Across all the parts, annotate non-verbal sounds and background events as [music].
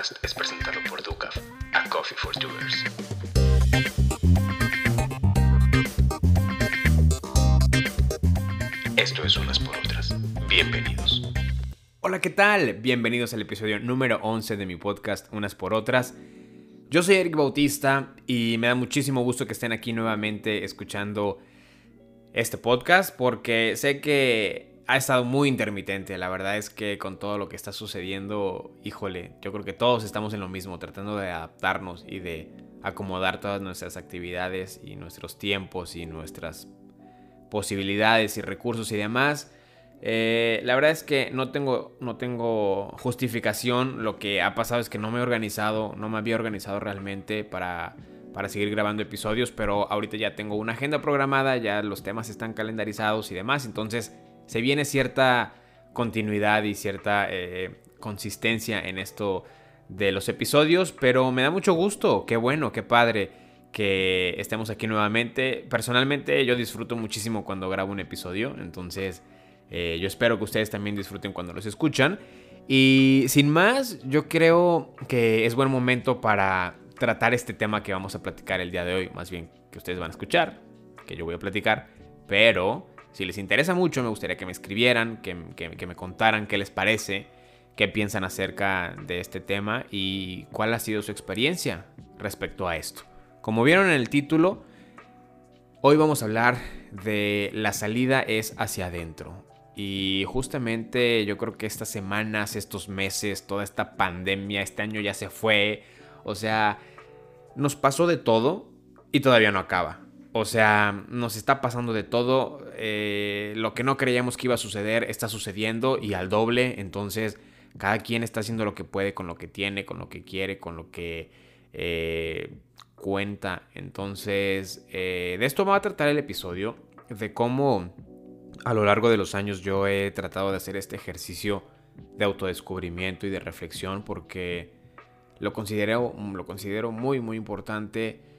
es presentado por Ducaf, a Coffee for Doers. Esto es Unas por Otras. Bienvenidos. Hola, ¿qué tal? Bienvenidos al episodio número 11 de mi podcast Unas por Otras. Yo soy Eric Bautista y me da muchísimo gusto que estén aquí nuevamente escuchando este podcast porque sé que ha estado muy intermitente. La verdad es que con todo lo que está sucediendo, híjole, yo creo que todos estamos en lo mismo, tratando de adaptarnos y de acomodar todas nuestras actividades y nuestros tiempos y nuestras posibilidades y recursos y demás. Eh, la verdad es que no tengo, no tengo justificación. Lo que ha pasado es que no me he organizado, no me había organizado realmente para, para seguir grabando episodios, pero ahorita ya tengo una agenda programada, ya los temas están calendarizados y demás, entonces se viene cierta continuidad y cierta eh, consistencia en esto de los episodios, pero me da mucho gusto, qué bueno, qué padre que estemos aquí nuevamente. Personalmente yo disfruto muchísimo cuando grabo un episodio, entonces eh, yo espero que ustedes también disfruten cuando los escuchan. Y sin más, yo creo que es buen momento para tratar este tema que vamos a platicar el día de hoy, más bien que ustedes van a escuchar, que yo voy a platicar, pero si les interesa mucho, me gustaría que me escribieran, que, que, me contaran qué les parece, qué piensan acerca de este tema y cuál ha sido su experiencia respecto a esto. Como vieron en el título, hoy vamos a hablar de la salida es hacia adentro. Y justamente yo creo que estas semanas, estos meses, toda esta pandemia, este año ya se fue. O sea, nos pasó de todo y todavía no acaba. O sea, nos está pasando de todo. Eh, lo que no creíamos que iba a suceder está sucediendo y al doble. Entonces, cada quien está haciendo lo que puede con lo que tiene, con lo que quiere, con lo que eh, cuenta. Entonces, eh, de esto va a tratar el episodio. De cómo a lo largo de los años yo he tratado de hacer este ejercicio de autodescubrimiento y de reflexión porque lo considero, lo considero muy, muy importante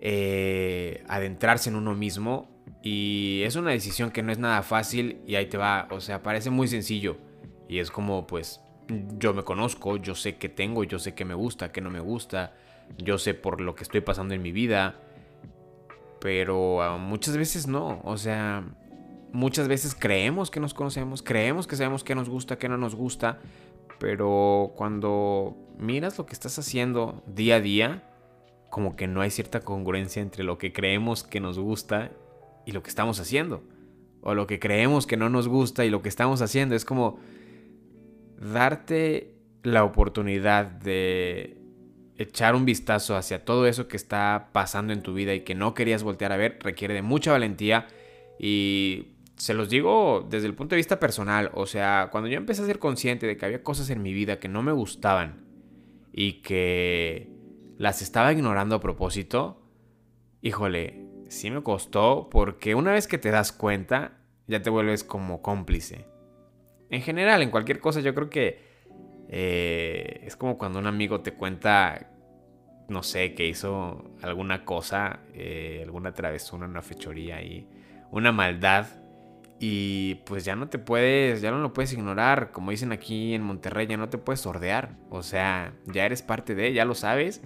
eh, adentrarse en uno mismo. Y es una decisión que no es nada fácil y ahí te va, o sea, parece muy sencillo. Y es como pues yo me conozco, yo sé qué tengo, yo sé qué me gusta, qué no me gusta, yo sé por lo que estoy pasando en mi vida, pero ah, muchas veces no, o sea, muchas veces creemos que nos conocemos, creemos que sabemos qué nos gusta, qué no nos gusta, pero cuando miras lo que estás haciendo día a día, como que no hay cierta congruencia entre lo que creemos que nos gusta y lo que estamos haciendo. O lo que creemos que no nos gusta y lo que estamos haciendo. Es como darte la oportunidad de echar un vistazo hacia todo eso que está pasando en tu vida y que no querías voltear a ver requiere de mucha valentía y se los digo desde el punto de vista personal, o sea, cuando yo empecé a ser consciente de que había cosas en mi vida que no me gustaban y que las estaba ignorando a propósito, híjole, sí me costó porque una vez que te das cuenta, ya te vuelves como cómplice. En general, en cualquier cosa, yo creo que eh, es como cuando un amigo te cuenta, no sé, que hizo alguna cosa, eh, alguna travesura, una fechoría y una maldad. Y pues ya no te puedes, ya no lo puedes ignorar. Como dicen aquí en Monterrey, ya no te puedes sordear. O sea, ya eres parte de, ya lo sabes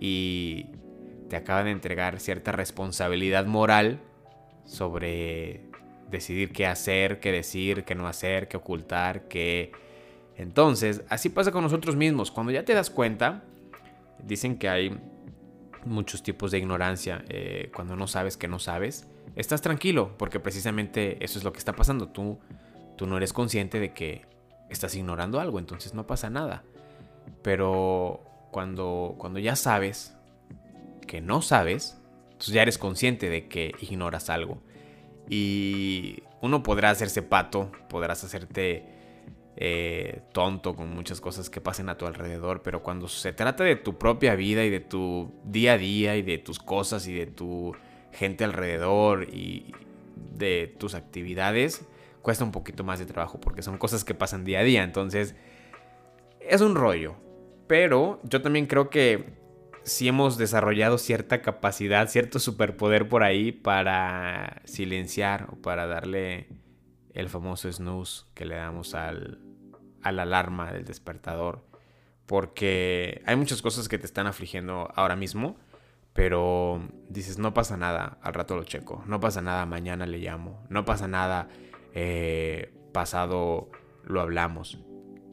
y te acaban de entregar cierta responsabilidad moral sobre decidir qué hacer, qué decir, qué no hacer, qué ocultar, qué... Entonces, así pasa con nosotros mismos. Cuando ya te das cuenta, dicen que hay muchos tipos de ignorancia. Eh, cuando no sabes que no sabes, estás tranquilo, porque precisamente eso es lo que está pasando. Tú, tú no eres consciente de que estás ignorando algo, entonces no pasa nada. Pero cuando, cuando ya sabes que no sabes, entonces ya eres consciente de que ignoras algo. Y uno podrá hacerse pato, podrás hacerte eh, tonto con muchas cosas que pasen a tu alrededor, pero cuando se trata de tu propia vida y de tu día a día y de tus cosas y de tu gente alrededor y de tus actividades, cuesta un poquito más de trabajo porque son cosas que pasan día a día. Entonces, es un rollo. Pero yo también creo que sí hemos desarrollado cierta capacidad, cierto superpoder por ahí para silenciar o para darle el famoso snooze que le damos al, a la alarma del despertador. porque hay muchas cosas que te están afligiendo ahora mismo, pero dices, no pasa nada, al rato lo checo, no pasa nada, mañana le llamo, no pasa nada, eh, pasado lo hablamos.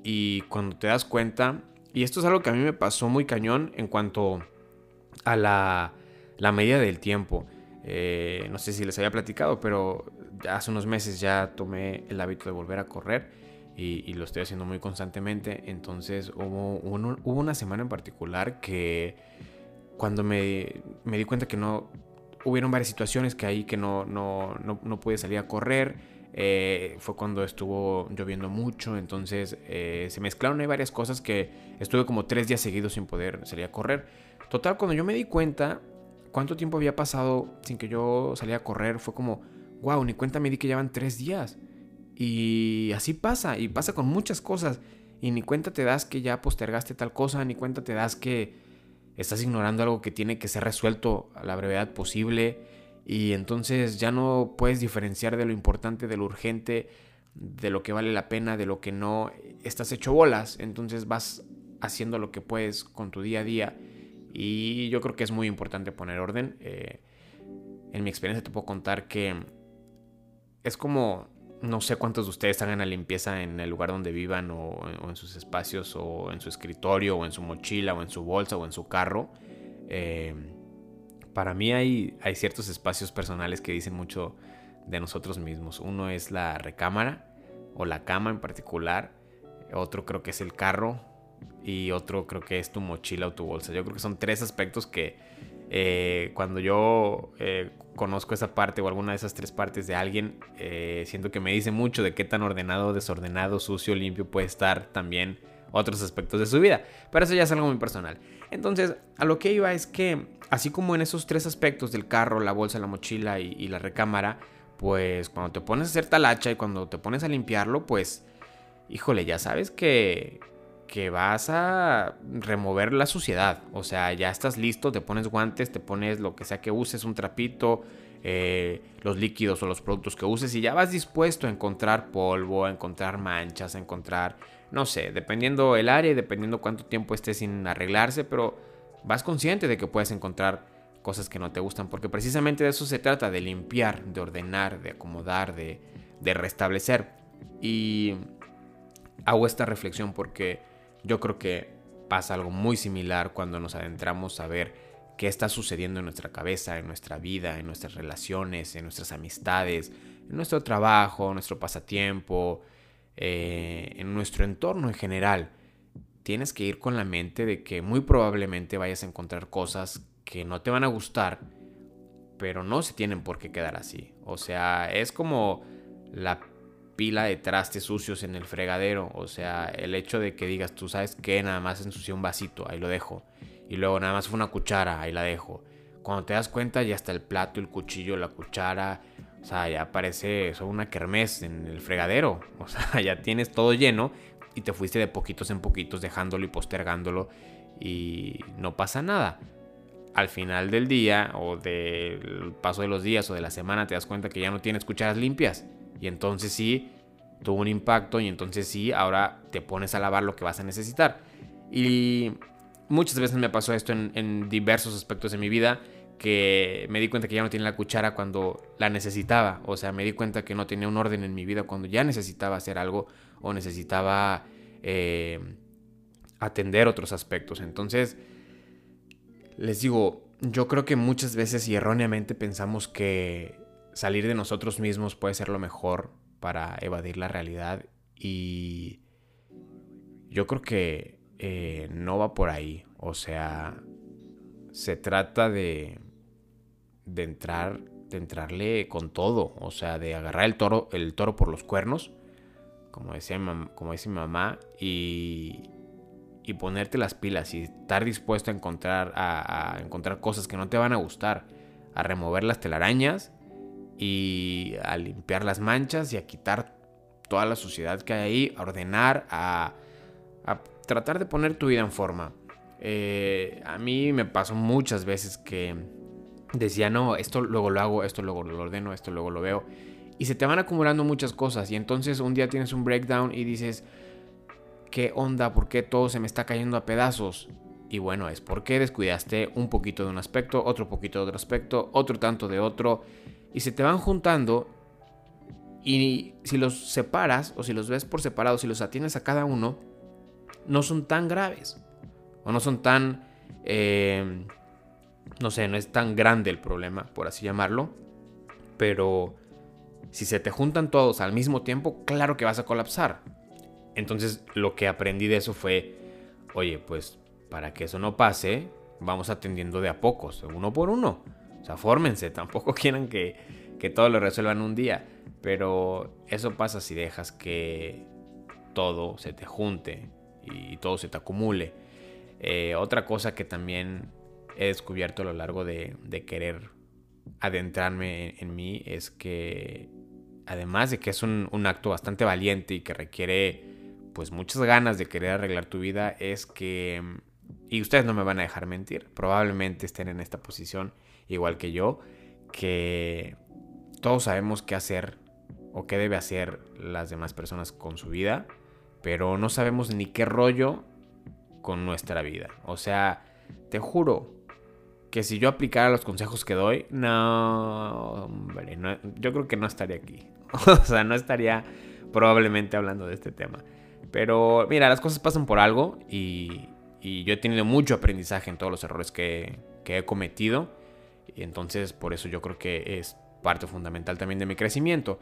Y cuando te das cuenta, y esto es algo que a mí me pasó muy cañón en cuanto a la, la medida del tiempo. Eh, no sé si les había platicado, pero hace unos meses ya tomé el hábito de volver a correr y, lo estoy haciendo muy constantemente. Entonces hubo, hubo, una semana en particular que cuando me, me, di cuenta que no, hubieron varias situaciones que ahí que no, no, no, no pude salir a correr. Eh, fue cuando estuvo lloviendo mucho, entonces eh, se mezclaron hay varias cosas que estuve como tres días seguidos sin poder salir a correr. Total, cuando yo me di cuenta cuánto tiempo había pasado sin que yo salía a correr, fue como, wow, ni cuenta me di que llevan tres días. Y así pasa, y pasa con muchas cosas. Y ni cuenta te das que ya postergaste tal cosa, ni cuenta te das que estás ignorando algo que tiene que ser resuelto a la brevedad posible. Y entonces ya no puedes diferenciar de lo importante, de lo urgente, de lo que vale la pena, de lo que no. Estás hecho bolas, entonces vas haciendo lo que puedes con tu día a día. Y yo creo que es muy importante poner orden. Eh, en mi experiencia te puedo contar que es como no sé cuántos de ustedes hagan la limpieza en el lugar donde vivan o, en sus espacios o en su escritorio o en su mochila o en su bolsa o en su carro. Eh, para mí hay, ciertos espacios personales que dicen mucho de nosotros mismos. Uno es la recámara o la cama en particular. Otro creo que es el carro y otro creo que es tu mochila o tu bolsa. Yo creo que son tres aspectos que eh, cuando yo eh, conozco esa parte o alguna de esas tres partes de alguien, eh, siento que me dice mucho de qué tan ordenado, desordenado, sucio, limpio puede estar también otros aspectos de su vida. Pero eso ya es algo muy personal. Entonces, a lo que iba es que, así como en esos tres aspectos del carro, la bolsa, la mochila y, la recámara, pues cuando te pones a hacer talacha y cuando te pones a limpiarlo, pues, híjole, ya sabes que, que vas a remover la suciedad. O sea, ya estás listo, te pones guantes, te pones lo que sea que uses, un trapito, eh, los líquidos o los productos que uses y ya vas dispuesto a encontrar polvo, a encontrar manchas, a encontrar, no sé, dependiendo el área y dependiendo cuánto tiempo estés sin arreglarse, pero vas consciente de que puedes encontrar cosas que no te gustan, porque precisamente de eso se trata, de limpiar, de ordenar, de acomodar, de, restablecer. Y hago esta reflexión porque yo creo que pasa algo muy similar cuando nos adentramos a ver qué está sucediendo en nuestra cabeza, en nuestra vida, en nuestras relaciones, en nuestras amistades, en nuestro trabajo, en nuestro pasatiempo, eh, en nuestro entorno en general. Tienes que ir con la mente de que muy probablemente vayas a encontrar cosas que no te van a gustar, pero no se tienen por qué quedar así. O sea, es como la pila de trastes sucios en el fregadero. O sea, el hecho de que digas, tú sabes que nada más ensucié un vasito, ahí lo dejo. Y luego nada más fue una cuchara, ahí la dejo. Cuando te das cuenta ya está el plato, el cuchillo, la cuchara. O sea, ya parece una kermés en el fregadero. [laughs] O sea, ya tienes todo lleno y te fuiste de poquitos en poquitos dejándolo y postergándolo y no pasa nada. Al final del día o del paso de los días o de la semana te das cuenta que ya no tienes cucharas limpias y entonces sí, tuvo un impacto y entonces sí, ahora te pones a lavar lo que vas a necesitar. Y muchas veces me pasó esto en, diversos aspectos de mi vida que me di cuenta que ya no tenía la cuchara cuando la necesitaba. O sea, me di cuenta que no tenía un orden en mi vida cuando ya necesitaba hacer algo o necesitaba eh, atender otros aspectos. Entonces, les digo, yo creo que muchas veces y erróneamente pensamos que salir de nosotros mismos puede ser lo mejor para evadir la realidad y yo creo que eh, no va por ahí. O sea, se trata de, de entrar, de entrarle con todo. O sea, de agarrar el toro, el toro por los cuernos, como decía, como dice mi mamá, y, y ponerte las pilas y estar dispuesto a encontrar, a encontrar cosas que no te van a gustar, a remover las telarañas y a limpiar las manchas y a quitar toda la suciedad que hay ahí, a ordenar, a, tratar de poner tu vida en forma. Eh, a mí me pasó muchas veces que decía, no, esto luego lo hago, esto luego lo ordeno, esto luego lo veo. Y se te van acumulando muchas cosas y entonces un día tienes un breakdown y dices, ¿qué onda? ¿Por qué todo se me está cayendo a pedazos? Y bueno, es porque descuidaste un poquito de un aspecto, otro poquito de otro aspecto, otro tanto de otro, y se te van juntando. Y si los separas, o si los ves por separado, si los atiendes a cada uno, no son tan graves. O no son tan... Eh, no sé, no es tan grande el problema, por así llamarlo. Pero si se te juntan todos al mismo tiempo, claro que vas a colapsar. Entonces lo que aprendí de eso fue, oye, pues para que eso no pase, vamos atendiendo de a pocos, uno por uno. O sea, fórmense, [laughs] tampoco quieran que, que todo lo resuelvan un día. Pero eso pasa si dejas que todo se te junte y todo se te acumule. Eh, otra cosa que también he descubierto a lo largo de, querer adentrarme en, mí es que además de que es un, acto bastante valiente y que requiere pues muchas ganas de querer arreglar tu vida es que y ustedes no me van a dejar mentir, probablemente estén en esta posición igual que yo, que todos sabemos qué hacer o qué debe hacer las demás personas con su vida, pero no sabemos ni qué rollo con nuestra vida. O sea, te juro que si yo aplicara los consejos que doy, no, hombre, yo creo que no estaría aquí. [laughs] o sea, no estaría probablemente hablando de este tema. Pero mira, las cosas pasan por algo y, y yo he tenido mucho aprendizaje en todos los errores que, he cometido. Y entonces por eso yo creo que es parte fundamental también de mi crecimiento.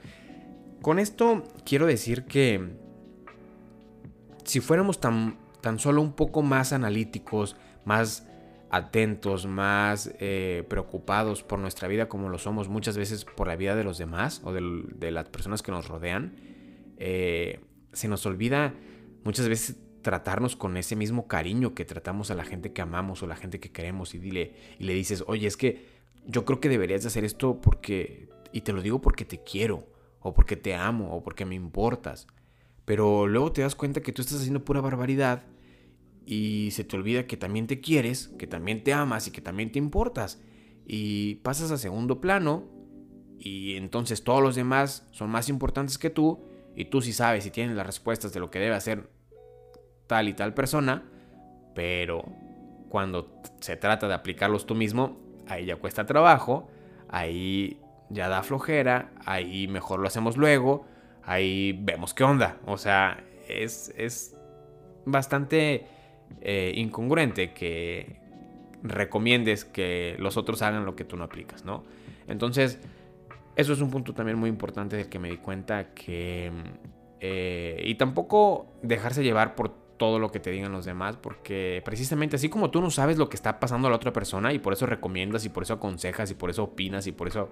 Con esto quiero decir que si fuéramos tan, tan solo un poco más analíticos, más atentos, más eh, preocupados por nuestra vida como lo somos muchas veces por la vida de los demás o de, las personas que nos rodean, eh, se nos olvida muchas veces tratarnos con ese mismo cariño que tratamos a la gente que amamos o la gente que queremos y, dile, y le dices, oye, es que yo creo que deberías de hacer esto porque, y te lo digo porque te quiero, o porque te amo, o porque me importas. Pero luego te das cuenta que tú estás haciendo pura barbaridad y se te olvida que también te quieres, que también te amas y que también te importas. Y pasas a segundo plano y entonces todos los demás son más importantes que tú y tú sí sabes y tienes las respuestas de lo que debe hacer tal y tal persona, pero cuando se trata de aplicarlos tú mismo, ahí ya cuesta trabajo, ahí ya da flojera, ahí mejor lo hacemos luego, ahí vemos qué onda. O sea, es, es bastante eh, incongruente que recomiendes que los otros hagan lo que tú no aplicas, ¿no? Entonces, eso es un punto también muy importante del que me di cuenta que... Eh, y tampoco dejarse llevar por todo lo que te digan los demás, porque precisamente así como tú no sabes lo que está pasando a la otra persona y por eso recomiendas y por eso aconsejas y por eso opinas y por eso,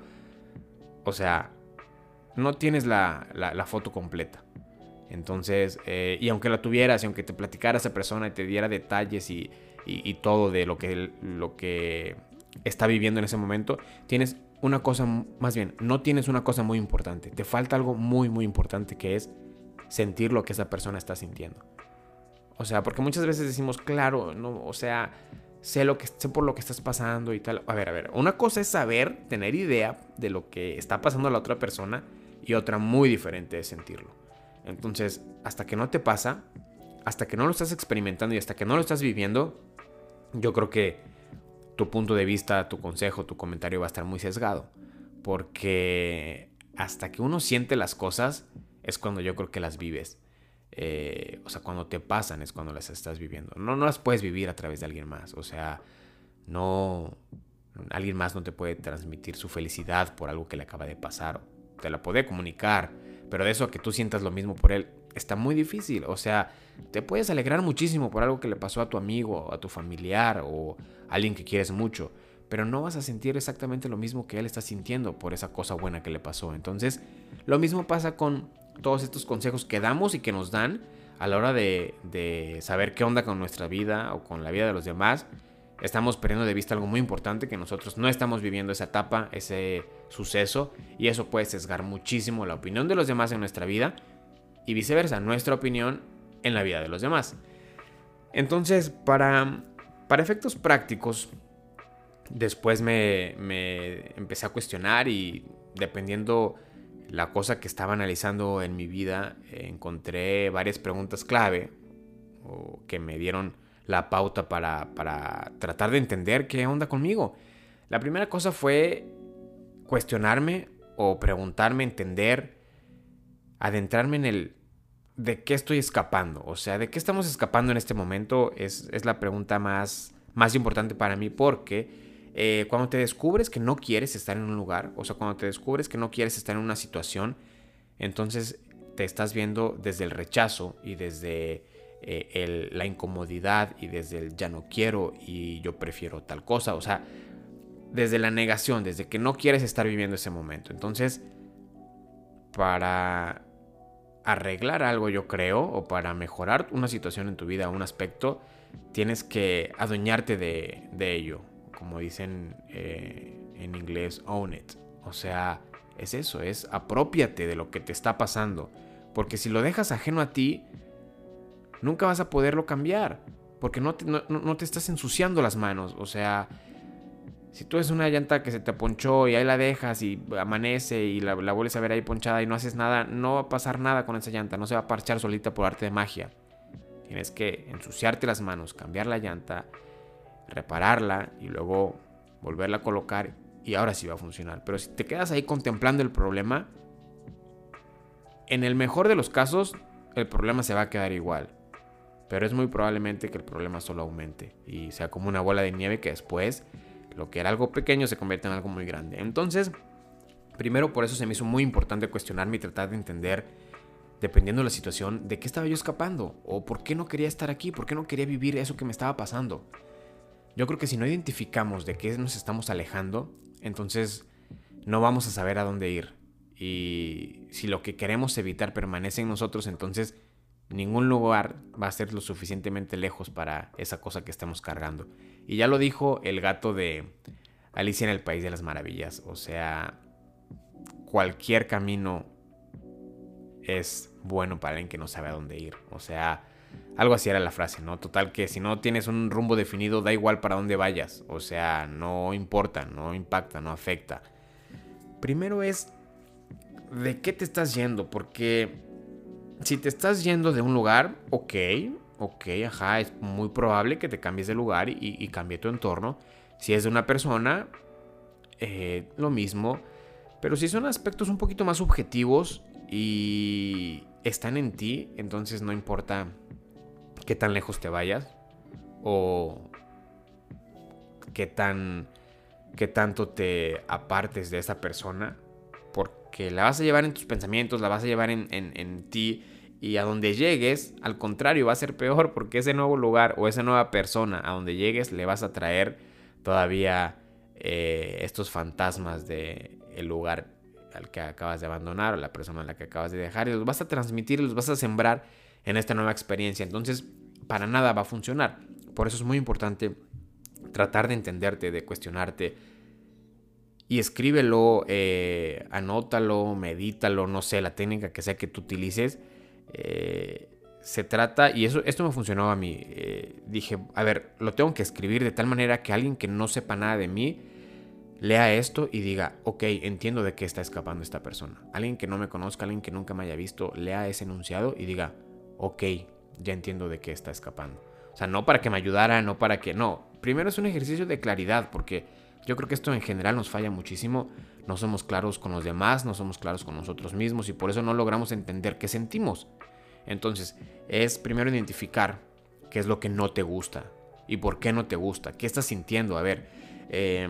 o sea, no tienes la, foto completa. Entonces, eh, y aunque la tuvieras y aunque te platicara esa persona y te diera detalles y, y, todo de lo que, lo que está viviendo en ese momento, tienes una cosa, más bien, no tienes una cosa muy importante, te falta algo muy, muy importante que es sentir lo que esa persona está sintiendo. O sea, porque muchas veces decimos, claro, no, o sea, sé lo que sé por lo que estás pasando y tal. A ver, a ver, una cosa es saber, tener idea de lo que está pasando a la otra persona y otra muy diferente es sentirlo. Entonces, hasta que no te pasa, hasta que no lo estás experimentando y hasta que no lo estás viviendo, yo creo que tu punto de vista, tu consejo, tu comentario va a estar muy sesgado. Porque hasta que uno siente las cosas es cuando yo creo que las vives. Eh, o sea, cuando te pasan es cuando las estás viviendo. No, no las puedes vivir a través de alguien más. O sea, no... Alguien más no te puede transmitir su felicidad por algo que le acaba de pasar. Te la puede comunicar. Pero de eso a que tú sientas lo mismo por él, está muy difícil. O sea, te puedes alegrar muchísimo por algo que le pasó a tu amigo, a tu familiar o a alguien que quieres mucho. Pero no vas a sentir exactamente lo mismo que él está sintiendo por esa cosa buena que le pasó. Entonces, lo mismo pasa con todos estos consejos que damos y que nos dan a la hora de, saber qué onda con nuestra vida o con la vida de los demás, estamos perdiendo de vista algo muy importante, que nosotros no estamos viviendo esa etapa, ese suceso, y eso puede sesgar muchísimo la opinión de los demás en nuestra vida y viceversa, nuestra opinión en la vida de los demás. Entonces, para, para efectos prácticos, después me, me empecé a cuestionar y dependiendo la cosa que estaba analizando en mi vida, encontré varias preguntas clave o que me dieron la pauta para, para tratar de entender qué onda conmigo. La primera cosa fue cuestionarme o preguntarme, entender, adentrarme en el de qué estoy escapando. O sea, de qué estamos escapando en este momento es, es la pregunta más, más importante para mí porque eh, cuando te descubres que no quieres estar en un lugar, o sea, cuando te descubres que no quieres estar en una situación, entonces te estás viendo desde el rechazo y desde eh, la incomodidad y desde el ya no quiero y yo prefiero tal cosa. O sea, desde la negación, desde que no quieres estar viviendo ese momento. Entonces, para arreglar algo, yo creo, o para mejorar una situación en tu vida, un aspecto, tienes que adueñarte de, ello. Como dicen eh, en inglés, own it. O sea, es eso, es apropiate de lo que te está pasando. Porque si lo dejas ajeno a ti, nunca vas a poderlo cambiar. Porque no te, estás ensuciando las manos. O sea, si tú es una llanta que se te ponchó y ahí la dejas y amanece y la, la, vuelves a ver ahí ponchada y no haces nada, no va a pasar nada con esa llanta. No se va a parchar solita por arte de magia. Tienes que ensuciarte las manos, cambiar la llanta, repararla y luego volverla a colocar y ahora sí va a funcionar. Pero si te quedas ahí contemplando el problema, en el mejor de los casos, el problema se va a quedar igual. Pero es muy probablemente que el problema solo aumente y sea como una bola de nieve que después lo que era algo pequeño se convierte en algo muy grande. Entonces, primero por eso se me hizo muy importante cuestionarme y tratar de entender, dependiendo de la situación, de qué estaba yo escapando o por qué no quería estar aquí, por qué no quería vivir eso que me estaba pasando. Yo creo que si no identificamos de qué nos estamos alejando, entonces no vamos a saber a dónde ir. Y si lo que queremos evitar permanece en nosotros, entonces ningún lugar va a ser lo suficientemente lejos para esa cosa que estamos cargando. Y ya lo dijo el gato de Alicia en el País de las Maravillas. O sea, cualquier camino es bueno para alguien que no sabe a dónde ir. O sea, algo así era la frase, ¿no? Total que si no tienes un rumbo definido, da igual para dónde vayas. O sea, no importa, no impacta, no afecta. Primero es de qué te estás yendo, porque si te estás yendo de un lugar, ok, ok, ajá, es muy probable que te cambies de lugar y, cambie tu entorno. Si es de una persona, eh, lo mismo. Pero si son aspectos un poquito más subjetivos y están en ti, entonces no importa qué tan lejos te vayas o qué tan qué tanto te apartes de esa persona porque la vas a llevar en tus pensamientos, la vas a llevar en, en, ti y a donde llegues, al contrario, va a ser peor porque ese nuevo lugar o esa nueva persona a donde llegues le vas a traer todavía eh, estos fantasmas de el lugar al que acabas de abandonar o la persona a la que acabas de dejar y los vas a transmitir los vas a sembrar en esta nueva experiencia. Entonces, para nada va a funcionar. Por eso es muy importante tratar de entenderte, de cuestionarte, y escríbelo, eh, anótalo, medítalo, no sé, la técnica que sea que tú utilices. Eh, se trata, y eso, esto me funcionó a mí. Eh, dije, a ver, lo tengo que escribir de tal manera que alguien que no sepa nada de mí lea esto y diga, ok, entiendo de qué está escapando esta persona. Alguien que no me conozca, alguien que nunca me haya visto, lea ese enunciado y diga, ok, ya entiendo de qué está escapando. O sea, no para que me ayudara, no para que, no. Primero es un ejercicio de claridad, porque yo creo que esto en general nos falla muchísimo. No somos claros con los demás, no somos claros con nosotros mismos y por eso no logramos entender qué sentimos. Entonces, es primero identificar qué es lo que no te gusta y por qué no te gusta, qué estás sintiendo. A ver, eh,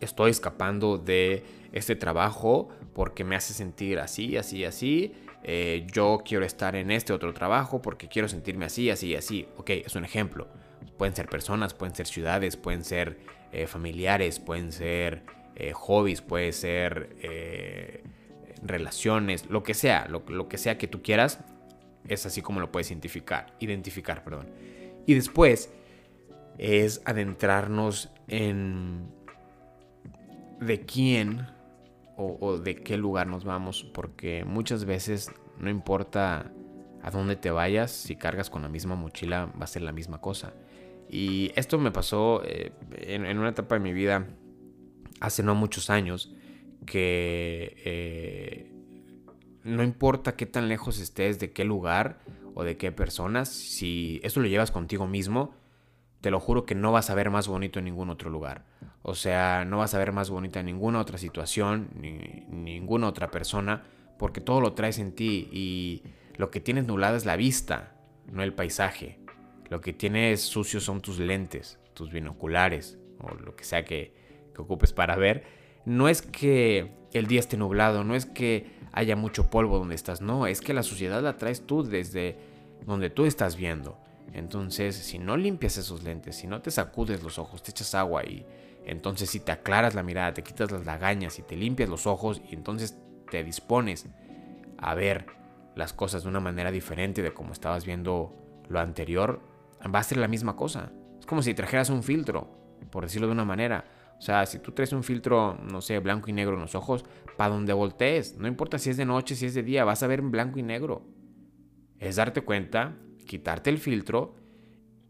estoy escapando de este trabajo porque me hace sentir así, así, así. Eh, yo quiero estar en este otro trabajo porque quiero sentirme así, así, así. Ok, es un ejemplo. Pueden ser personas, pueden ser ciudades, pueden ser eh, familiares, pueden ser hobbies, puede ser relaciones, lo que sea, lo, que sea que tú quieras, es así como lo puedes identificar, identificar, perdón. Y después es adentrarnos en de quién o, de qué lugar nos vamos, porque muchas veces no importa a dónde te vayas, si cargas con la misma mochila va a ser la misma cosa. Y esto me pasó eh, en, una etapa de mi vida hace no muchos años que eh, no importa qué tan lejos estés, de qué lugar o de qué personas, si esto lo llevas contigo mismo, te lo juro que no vas a ver más bonito en ningún otro lugar. O sea, no vas a ver más bonita en ninguna otra situación, ni ninguna otra persona, porque todo lo traes en ti y lo que tienes nublado es la vista, no el paisaje. Lo que tienes sucio son tus lentes, tus binoculares o lo que sea que ocupes para ver. No es que el día esté nublado, no es que haya mucho polvo donde estás, no, es que la suciedad la traes tú desde donde tú estás viendo. Entonces, si no limpias esos lentes, si no te sacudes los ojos, te echas agua y entonces si te aclaras la mirada, te quitas las lagañas y te limpias los ojos y entonces te dispones a ver las cosas de una manera diferente de como estabas viendo lo anterior, va a ser la misma cosa. Es como si trajeras un filtro, por decirlo de una manera. O sea, si tú traes un filtro, no sé, blanco y negro en los ojos, para donde voltees, no importa si es de noche, si es de día, vas a ver en blanco y negro. Es darte cuenta, quitarte el filtro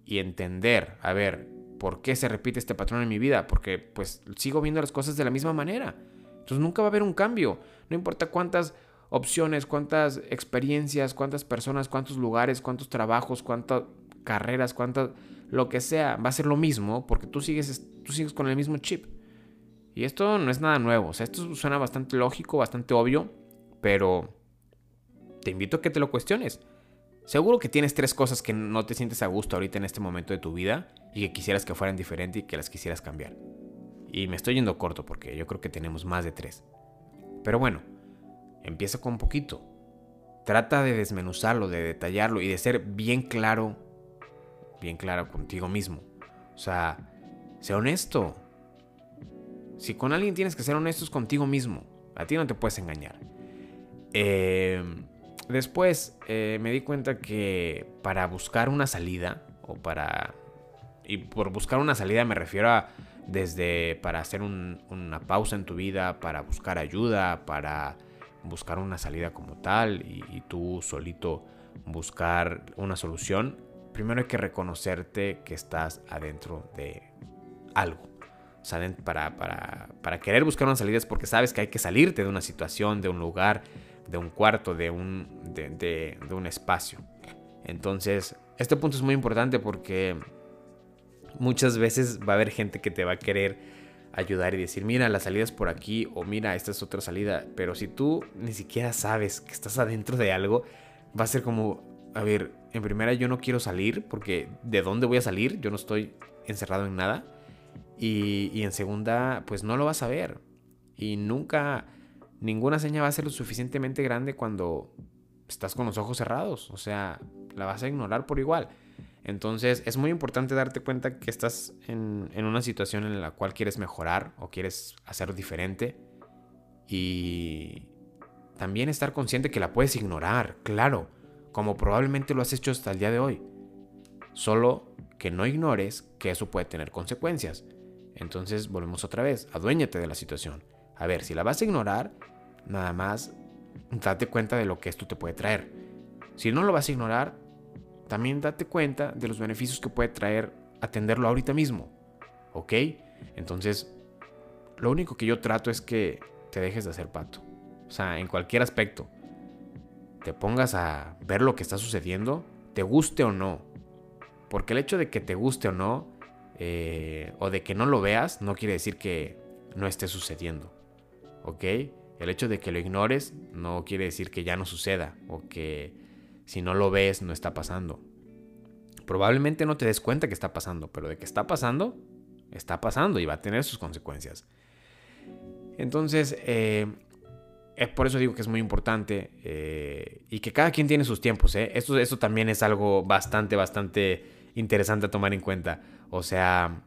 y entender, a ver, ¿por qué se repite este patrón en mi vida? Porque pues sigo viendo las cosas de la misma manera. Entonces nunca va a haber un cambio. No importa cuántas opciones, cuántas experiencias, cuántas personas, cuántos lugares, cuántos trabajos, cuántas carreras, cuántas, lo que sea, va a ser lo mismo porque tú sigues, tú sigues con el mismo chip. Y esto no es nada nuevo, o sea, esto suena bastante lógico, bastante obvio, pero te invito a que te lo cuestiones. Seguro que tienes tres cosas que no te sientes a gusto ahorita en este momento de tu vida y que quisieras que fueran diferentes y que las quisieras cambiar. Y me estoy yendo corto porque yo creo que tenemos más de tres. Pero bueno, Empieza con poquito. Trata de desmenuzarlo, de detallarlo y de ser bien claro, bien claro contigo mismo. O sea, sé honesto. Si con alguien tienes que ser honesto es contigo mismo. A ti no te puedes engañar. Em, después eh, me di cuenta que para buscar una salida, o para... Y por buscar una salida me refiero a desde para hacer una pausa en tu vida, para buscar ayuda, para buscar una salida como tal y, tú solito buscar una solución, primero hay que reconocerte que estás adentro de algo. O sea, para, querer buscar una salida es porque sabes que hay que salirte de una situación, de un lugar, de un cuarto, de un, de, de un espacio. Entonces, este punto es muy importante porque muchas veces va a haber gente que te va a querer ayudar y decir, mira, la salida es por aquí o mira, esta es otra salida. Pero si tú ni siquiera sabes que estás adentro de algo, va a ser como, a ver, en primera yo no quiero salir porque ¿de dónde voy a salir? Yo no estoy encerrado en nada. Y, y en segunda, pues no lo vas a ver. Y nunca, ninguna seña va a ser lo suficientemente grande cuando estás con los ojos cerrados. O sea, la vas a ignorar por igual. Entonces es muy importante darte cuenta que estás en, una situación en la cual quieres mejorar o quieres hacer diferente y también estar consciente que la puedes ignorar, claro, como probablemente lo has hecho hasta el día de hoy. Solo que no ignores que eso puede tener consecuencias. Entonces volvemos otra vez, aduéñate de la situación. A ver, si la vas a ignorar, nada más date cuenta de lo que esto te puede traer. Si no lo vas a ignorar, también date cuenta de los beneficios que puede traer atenderlo ahorita mismo. ¿Ok? Entonces, lo único que yo trato es que te dejes de hacer pato. O sea, en cualquier aspecto. Te pongas a ver lo que está sucediendo, te guste o no. Porque el hecho de que te guste o no, eh, o de que no lo veas, no quiere decir que no esté sucediendo. ¿Ok? El hecho de que lo ignores no quiere decir que ya no suceda o que si no lo ves, no está pasando. Probablemente no te des cuenta que está pasando, pero de que está pasando, está pasando y va a tener sus consecuencias. Entonces, eh, es por eso digo que es muy importante eh, y que cada quien tiene sus tiempos. ¿eh? Esto, esto también es algo bastante, bastante interesante a tomar en cuenta. O sea,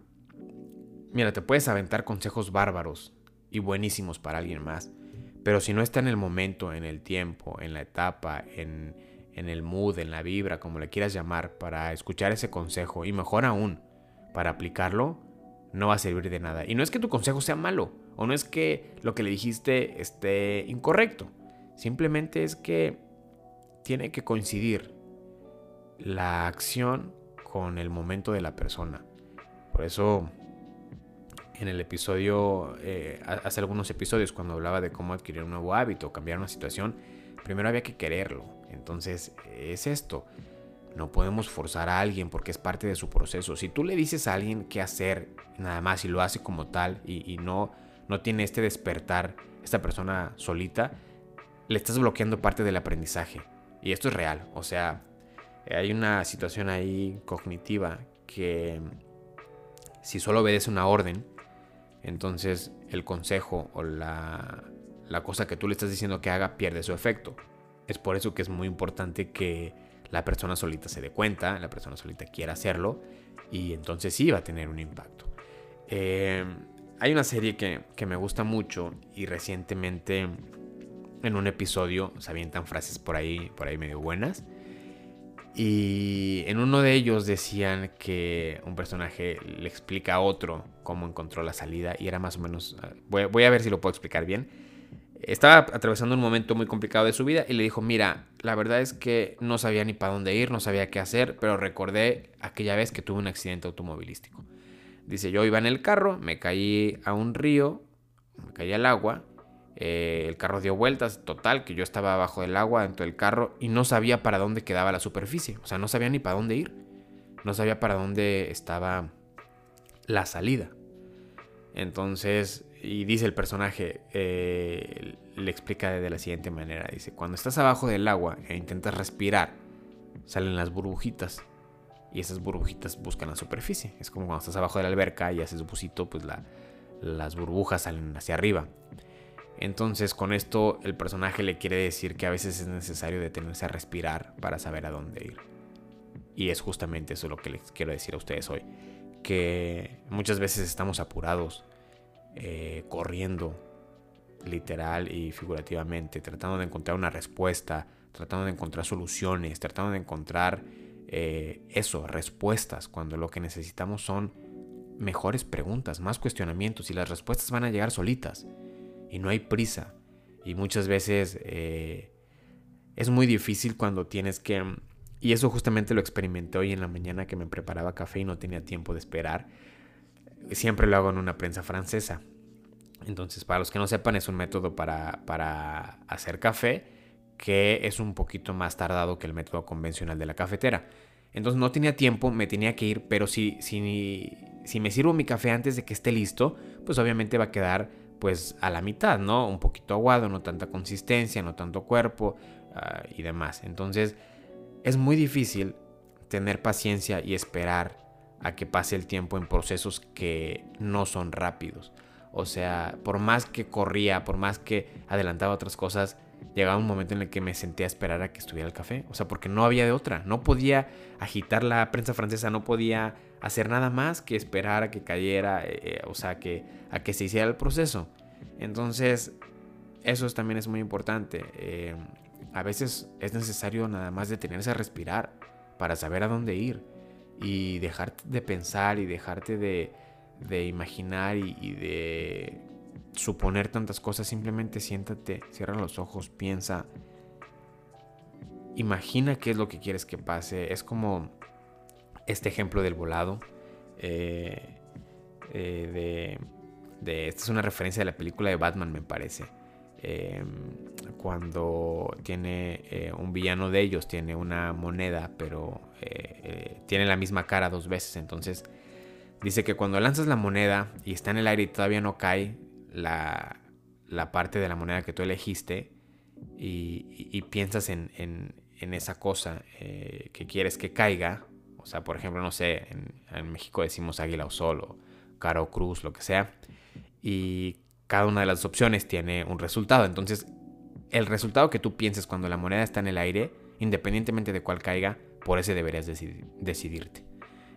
mira, te puedes aventar consejos bárbaros y buenísimos para alguien más. Pero si no está en el momento, en el tiempo, en la etapa, en, en el mood, en la vibra, como le quieras llamar, para escuchar ese consejo y mejor aún, para aplicarlo, no va a servir de nada. Y no es que tu consejo sea malo, o no es que lo que le dijiste esté incorrecto, simplemente es que tiene que coincidir la acción con el momento de la persona. Por eso en el episodio, eh, hace algunos episodios cuando hablaba de cómo adquirir un nuevo hábito, cambiar una situación, primero había que quererlo Entonces, es esto. No podemos forzar a alguien porque es parte de su proceso. Si tú le dices a alguien qué hacer, nada más, y lo hace como tal, y, no, no tiene este despertar, esta persona solita, le estás bloqueando parte del aprendizaje. Y esto es real. O sea, hay una situación ahí cognitiva que si solo obedece una orden, entonces el consejo o la, la cosa que tú le estás diciendo que haga pierde su efecto. Es por eso que es muy importante que la persona solita se dé cuenta, la persona solita quiera hacerlo y entonces sí va a tener un impacto. Eh, hay una serie que, que, me gusta mucho y recientemente en un episodio se avientan frases por ahí, por ahí medio buenas. Y en uno de ellos decían que un personaje le explica a otro cómo encontró la salida y era más o menos... Ah, voy, voy a ver si lo puedo explicar bien estaba atravesando un momento muy complicado de su vida y le dijo, mira, la verdad es que no sabía ni para dónde ir, no sabía qué hacer, pero recordé aquella vez que tuve un accidente automovilístico. Dice, yo iba en el carro, me caí a un río, me caí al agua, eh, el carro dio vueltas, total, que yo estaba abajo del agua dentro del carro y no sabía para dónde quedaba la superficie, o sea, no sabía ni para dónde ir, no sabía para dónde estaba la salida. Entonces y dice el personaje, eh, le explica de la siguiente manera. Dice, cuando estás abajo del agua e intentas respirar, salen las burbujitas. Y esas burbujitas buscan la superficie. Es como cuando estás abajo de la alberca y haces busito, pues las burbujas salen hacia arriba. Entonces con esto el personaje le quiere decir que a veces es necesario detenerse a respirar para saber a dónde ir. Y es justamente eso lo que les quiero decir a ustedes hoy. Que muchas veces estamos apurados, eh, corriendo, literal y figurativamente, tratando de encontrar una respuesta, tratando de encontrar soluciones, tratando de encontrar eh, eso, respuestas, cuando lo que necesitamos son mejores preguntas, más cuestionamientos y las respuestas van a llegar solitas y no hay prisa. Y muchas veces eh, es muy difícil cuando tienes que... Y eso justamente lo experimenté hoy en la mañana que me preparaba café y no tenía tiempo de esperar siempre lo hago en una prensa francesa. Entonces, para los que no sepan, es un método para, hacer café que es un poquito más tardado que el método convencional de la cafetera. Entonces no tenía tiempo, me tenía que ir, pero si, si, si me sirvo mi café antes de que esté listo, pues obviamente va a quedar pues a la mitad, ¿no? Un poquito aguado, no tanta consistencia, no tanto cuerpo ah, y demás. Entonces es muy difícil tener paciencia y esperar a que pase el tiempo en procesos que no son rápidos. O sea, por más que corría, por más que adelantaba otras cosas, llegaba un momento en el que me senté a esperar a que estuviera el café. O sea, porque no había de otra. No podía agitar la prensa francesa, no podía hacer nada más que esperar a que cayera, eh, eh, o sea, que, a que se hiciera el proceso. Entonces, eso también es muy importante. Eh, a veces es necesario nada más detenerse a respirar para saber a dónde ir y dejarte de pensar y dejarte de, de imaginar y, de suponer tantas cosas. Simplemente siéntate, cierra los ojos, piensa. Imagina qué es lo que quieres que pase. Es como este ejemplo del volado. Eh, eh, de, esta es una referencia de la película de Batman, me parece. Em, cuando tiene eh, un villano de ellos, tiene una moneda, pero tiene la misma cara dos veces. Entonces dice que cuando lanzas la moneda y está en el aire y todavía no cae la, parte de la moneda que tú elegiste y, piensas en, esa cosa que quieres que caiga, o sea, por ejemplo, no sé, en, en México decimos águila o sol o cara o cruz, lo que sea, y cada una de las opciones tiene un resultado. Entonces, el resultado que tú pienses cuando la moneda está en el aire, independientemente de cuál caiga, por ese deberías decidirte.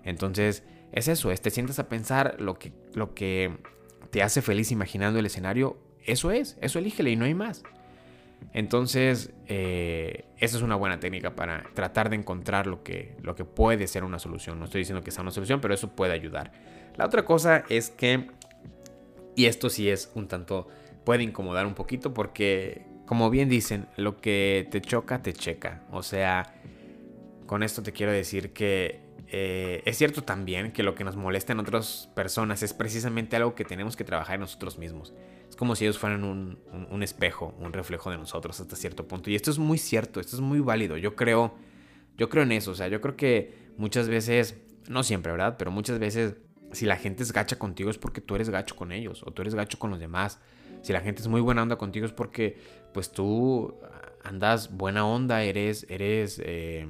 Entonces, es eso, es te sientas a pensar lo que, lo que te hace feliz imaginando el escenario, eso es, eso elígele y no hay más. Entonces, eh, esa es una buena técnica para tratar de encontrar lo que, lo que puede ser una solución. No estoy diciendo que sea una solución, pero eso puede ayudar. La otra cosa es que y esto sí es un tanto, puede incomodar un poquito porque, como bien dicen, lo que te choca, te checa. O sea, con esto te quiero decir que eh, es cierto también que lo que nos molesta en otras personas es precisamente algo que tenemos que trabajar en nosotros mismos. Es como si ellos fueran un, espejo, un reflejo de nosotros hasta cierto punto. Y esto es muy cierto, esto es muy válido. Yo creo, yo creo en eso. O sea, yo creo que muchas veces, no siempre, ¿verdad? Pero muchas veces, si la gente es gacha contigo es porque tú eres gacho con ellos o tú eres gacho con los demás. Si la gente es muy buena onda contigo es porque, pues tú andas buena onda, eres, eres, eh,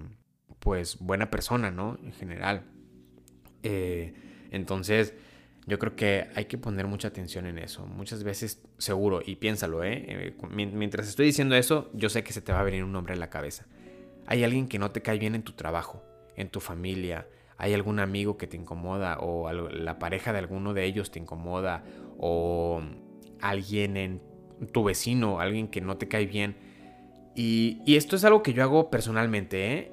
pues buena persona, ¿no? En general. Eh, entonces, yo creo que hay que poner mucha atención en eso. Muchas veces, seguro, y piénsalo, ¿eh? ¿eh? Mientras estoy diciendo eso, yo sé que se te va a venir un nombre en la cabeza. Hay alguien que no te cae bien en tu trabajo, en tu familia, hay algún amigo que te incomoda, o la pareja de alguno de ellos te incomoda, o alguien en tu vecino, alguien que no te cae bien. Y, esto es algo que yo hago personalmente, ¿eh?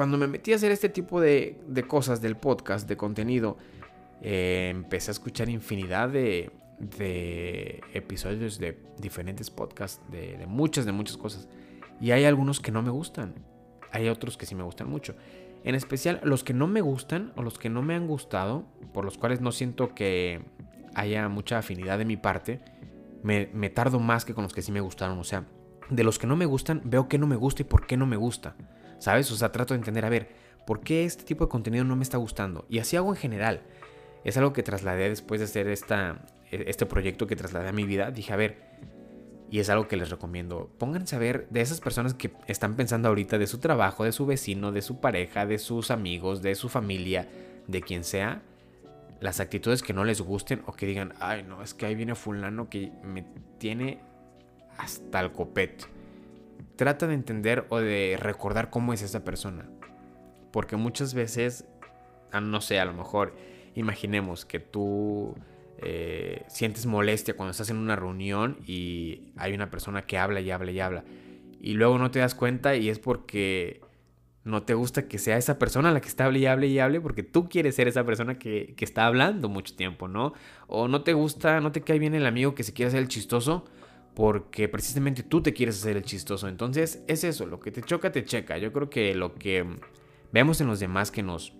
Cuando me metí a hacer este tipo de, de cosas del podcast, de contenido, eh, empecé a escuchar infinidad de, episodios de diferentes podcasts, de, muchas, de muchas cosas. Y hay algunos que no me gustan. Hay otros que sí me gustan mucho. En especial los que no me gustan o los que no me han gustado, por los cuales no siento que haya mucha afinidad de mi parte, me, me tardo más que con los que sí me gustaron. O sea, de los que no me gustan, veo qué no me gusta y por qué no me gusta. ¿Sabes? O sea, trato de entender, a ver, ¿por qué este tipo de contenido no me está gustando? Y así hago en general es algo que trasladé después de hacer esta, e, este proyecto que trasladé a mi vida. Dije, a ver, y es algo que les recomiendo. Pónganse a ver de esas personas que están pensando ahorita de su trabajo, de su vecino, de su pareja, de sus amigos, de su familia, de quien sea, las actitudes que no les gusten o que digan, ay, no, es que ahí viene fulano que me tiene hasta el copete. Trata de entender o de recordar cómo es esa persona. Porque muchas veces, ah, no sé, a lo mejor imaginemos que tú eh, sientes molestia cuando estás en una reunión y hay una persona que habla y habla y habla. Y luego no te das cuenta y es porque no te gusta que sea esa persona la que está hable y hable y hable porque tú quieres ser esa persona que, que, está hablando mucho tiempo, ¿no? O no te gusta, no te cae bien el amigo que se quiere hacer el chistoso porque precisamente tú te quieres hacer el chistoso. Entonces es eso, lo que te choca te checa. Yo creo que lo que vemos en los demás que nos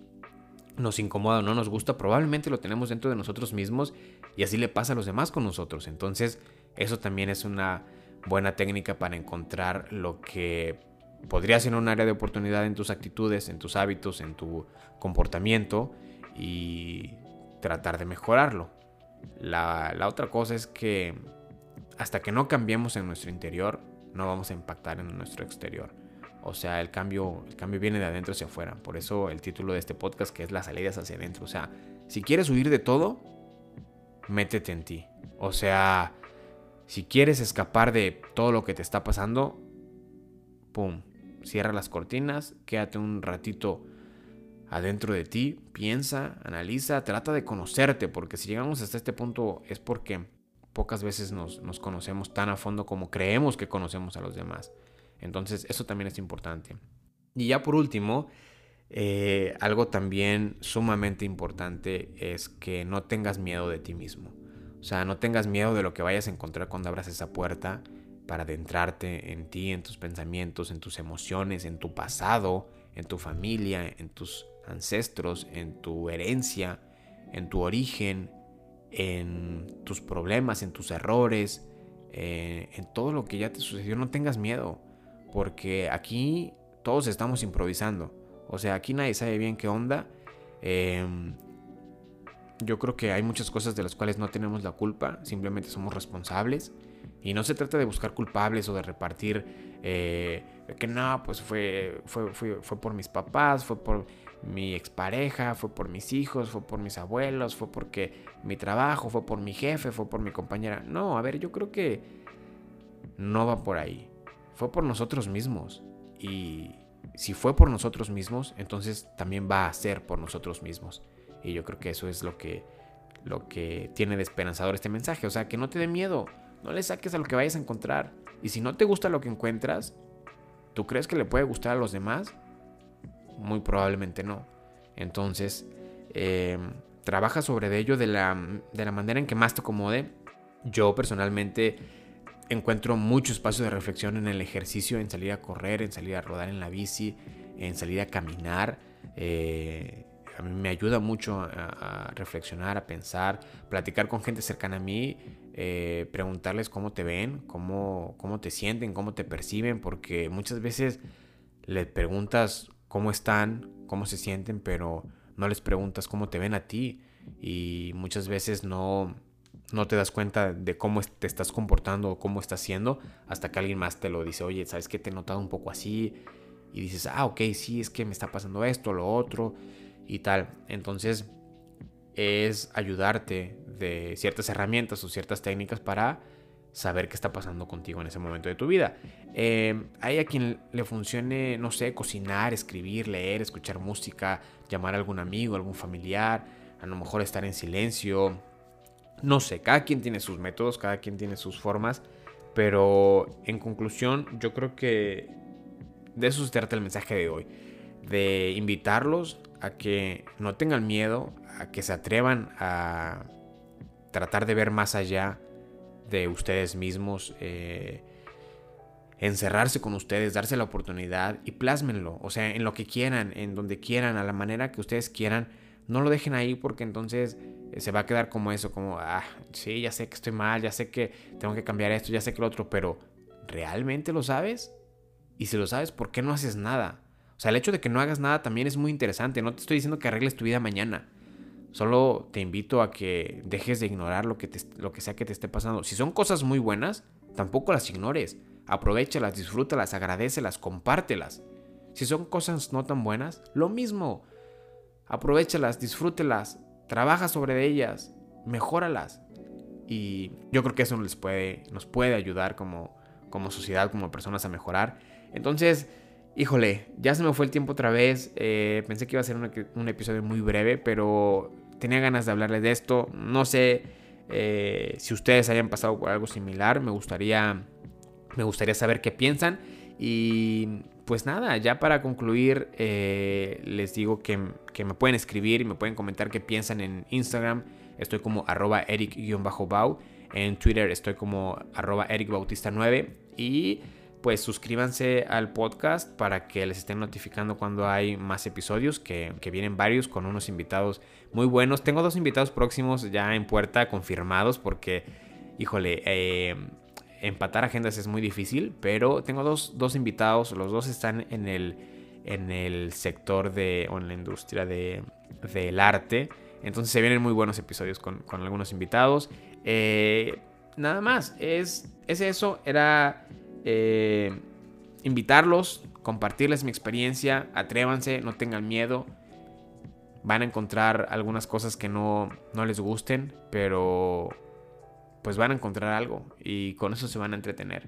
nos incomoda o no nos gusta, probablemente lo tenemos dentro de nosotros mismos y así le pasa a los demás con nosotros. Entonces, eso también es una buena técnica para encontrar lo que podría ser un área de oportunidad en tus actitudes, en tus hábitos, en tu comportamiento y tratar de mejorarlo. La, la otra cosa es que hasta que no cambiemos en nuestro interior, no vamos a impactar en nuestro exterior. O sea, el cambio, el cambio viene de adentro hacia afuera. Por eso el título de este podcast que es las salidas hacia adentro. O sea, si quieres huir de todo, métete en ti. O sea, si quieres escapar de todo lo que te está pasando, pum, cierra las cortinas, quédate un ratito adentro de ti, piensa, analiza, trata de conocerte, porque si llegamos hasta este punto es porque pocas veces nos, nos conocemos tan a fondo como creemos que conocemos a los demás. Entonces eso también es importante. Y ya por último, eh, algo también sumamente importante es que no tengas miedo de ti mismo. O sea, no tengas miedo de lo que vayas a encontrar cuando abras esa puerta para adentrarte en ti, en tus pensamientos, en tus emociones, en tu pasado, en tu familia, en tus ancestros, en tu herencia, en tu origen, en tus problemas, en tus errores, eh, en todo lo que ya te sucedió. No tengas miedo. Porque aquí todos estamos improvisando. O sea, aquí nadie sabe bien qué onda. Em, yo creo que hay muchas cosas de las cuales no tenemos la culpa, simplemente somos responsables. Y no se trata de buscar culpables o de repartir eh, que no, pues fue, fue, fue, fue, por mis papás, fue por mi expareja, fue por mis hijos, fue por mis abuelos, fue porque mi trabajo, fue por mi jefe, fue por mi compañera. No, a ver, yo creo que no va por ahí fue por nosotros mismos. Y si fue por nosotros mismos, entonces también va a ser por nosotros mismos. Y yo creo que eso es lo que, lo que tiene de esperanzador este mensaje. O sea, que no te dé miedo, no le saques a lo que vayas a encontrar. Y si no te gusta lo que encuentras, ¿tú crees que le puede gustar a los demás? Muy probablemente no. Entonces, eh, trabaja sobre ello de la, de la manera en que más te acomode. Yo personalmente encuentro mucho espacio de reflexión en el ejercicio, en salir a correr, en salir a rodar en la bici, en salir a caminar. Eh, a mí me ayuda mucho a, reflexionar, a pensar, platicar con gente cercana a mí, eh, preguntarles cómo te ven, cómo, cómo te sienten, cómo te perciben, porque muchas veces les preguntas cómo están, cómo se sienten, pero no les preguntas cómo te ven a ti y muchas veces no, no te das cuenta de cómo te estás comportando o cómo estás haciendo hasta que alguien más te lo dice, oye, ¿sabes que te he notado un poco así? Y dices, ah, ok, sí, es que me está pasando esto, lo otro y tal. Entonces es ayudarte de ciertas herramientas o ciertas técnicas para saber qué está pasando contigo en ese momento de tu vida. Eh, hay a quien le funcione, no sé, cocinar, escribir, leer, escuchar música, llamar a algún amigo, algún familiar, a lo mejor estar en silencio. No sé, cada quien tiene sus métodos, cada quien tiene sus formas, pero en conclusión yo creo que de eso se trata el mensaje de hoy, de invitarlos a que no tengan miedo, a que se atrevan a tratar de ver más allá de ustedes mismos, eh, encerrarse con ustedes, darse la oportunidad y plásmenlo, o sea, en lo que quieran, en donde quieran, a la manera que ustedes quieran, no lo dejen ahí porque entonces eh, se va a quedar como eso, como, ah, sí, ya sé que estoy mal, ya sé que tengo que cambiar esto, ya sé que lo otro, pero ¿realmente lo sabes? Y si lo sabes, ¿por qué no haces nada? O sea, el hecho de que no hagas nada también es muy interesante, no te estoy diciendo que arregles tu vida mañana. Solo te invito a que dejes de ignorar lo que, lo que sea que te esté pasando. Si son cosas muy buenas, tampoco las ignores Aprovechalas, disfrútalas, agradecelas, compártelas. Si son cosas no tan buenas, lo mismo. Aprovechalas, disfrútelas, trabaja sobre ellas, mejóralas. Y yo creo que eso nos puede, nos puede ayudar como, como sociedad, como personas a mejorar. Entonces, híjole, ya se me fue el tiempo otra vez. Eh, pensé que iba a ser un, episodio muy breve, pero tenía ganas de hablarles de esto. No sé eh, si ustedes hayan pasado por algo similar. Me gustaría me gustaría saber qué piensan. Y pues nada, ya para concluir, eh, les digo que, me pueden escribir y me pueden comentar qué piensan en Instagram. Estoy como arroba eric-bau. En Twitter estoy como arroba ericbautista9. Y pues suscríbanse al podcast para que les estén notificando cuando hay más episodios, que, que, vienen varios con unos invitados muy buenos. Tengo dos invitados próximos ya en puerta confirmados porque, híjole, eh, empatar agendas es muy difícil, pero tengo dos, invitados, los dos están en el, en el sector de, o en la industria de, del arte. Entonces se vienen muy buenos episodios con, algunos invitados. Eh, nada más, es, es eso, era eh, invitarlos, compartirles mi experiencia, atrévanse, no tengan miedo. Van a encontrar algunas cosas que no, no les gusten, pero pues van a encontrar algo y con eso se van a entretener.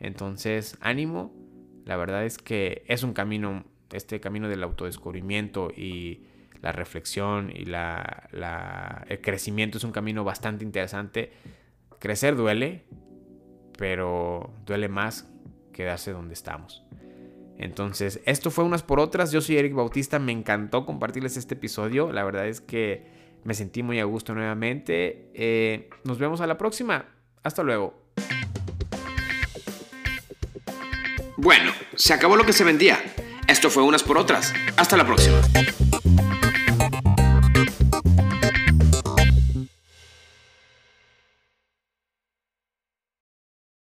Entonces, ánimo. La verdad es que es un camino, este camino del autodescubrimiento y la reflexión y la, el crecimiento es un camino bastante interesante. Crecer duele, pero duele más quedarse donde estamos. Entonces, esto fue unas por otras. Yo soy Eric Bautista, me encantó compartirles este episodio. La verdad es que me sentí muy a gusto nuevamente. Eh, nos vemos a la próxima. Hasta luego. Bueno, se acabó lo que se vendía. Esto fue unas por otras. Hasta la próxima.